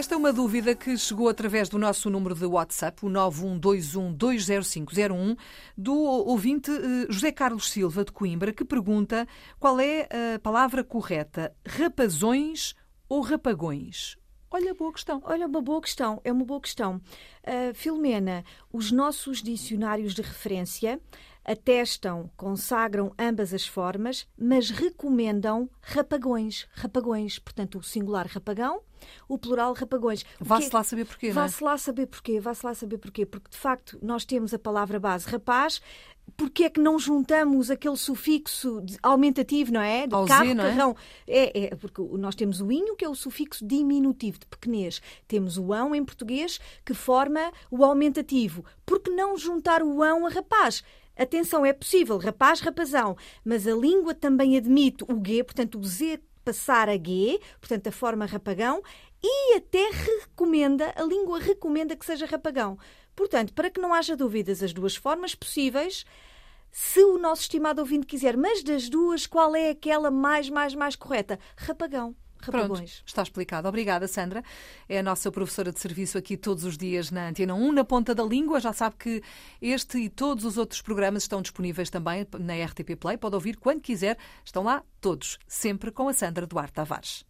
Esta é uma dúvida que chegou através do nosso número de WhatsApp, o 912120501, do ouvinte eh, José Carlos Silva de Coimbra, que pergunta qual é a palavra correta, rapazões ou rapagões? Olha, boa questão. Olha, uma boa questão, é uma boa questão. Uh, Filomena, os nossos dicionários de referência atestam, consagram ambas as formas, mas recomendam rapagões. Rapagões, portanto, o singular rapagão, o plural rapagões. Vá-se lá saber porquê, não é? Vá-se lá saber porquê, vá-se lá saber porquê. Porque, de facto, nós temos a palavra base rapaz, porque é que não juntamos aquele sufixo aumentativo, não é? Do Ao carro, Z, não é? carrão. É, é, porque nós temos o inho, que é o sufixo diminutivo, de pequenez. Temos o ão em português, que forma o aumentativo. Por que não juntar o ão a rapaz? Atenção, é possível, rapaz, rapazão, mas a língua também admite o G, portanto, o Z passar a G, portanto, a forma rapagão, e até recomenda, a língua recomenda que seja rapagão. Portanto, para que não haja dúvidas, as duas formas possíveis, se o nosso estimado ouvinte quiser, mas das duas, qual é aquela mais, mais, mais correta? Rapagão. Rapagões. Pronto, está explicado. Obrigada, Sandra. É a nossa professora de serviço aqui todos os dias na Antena 1, na ponta da língua. Já sabe que este e todos os outros programas estão disponíveis também na RTP Play. Pode ouvir quando quiser. Estão lá todos, sempre com a Sandra Duarte Tavares.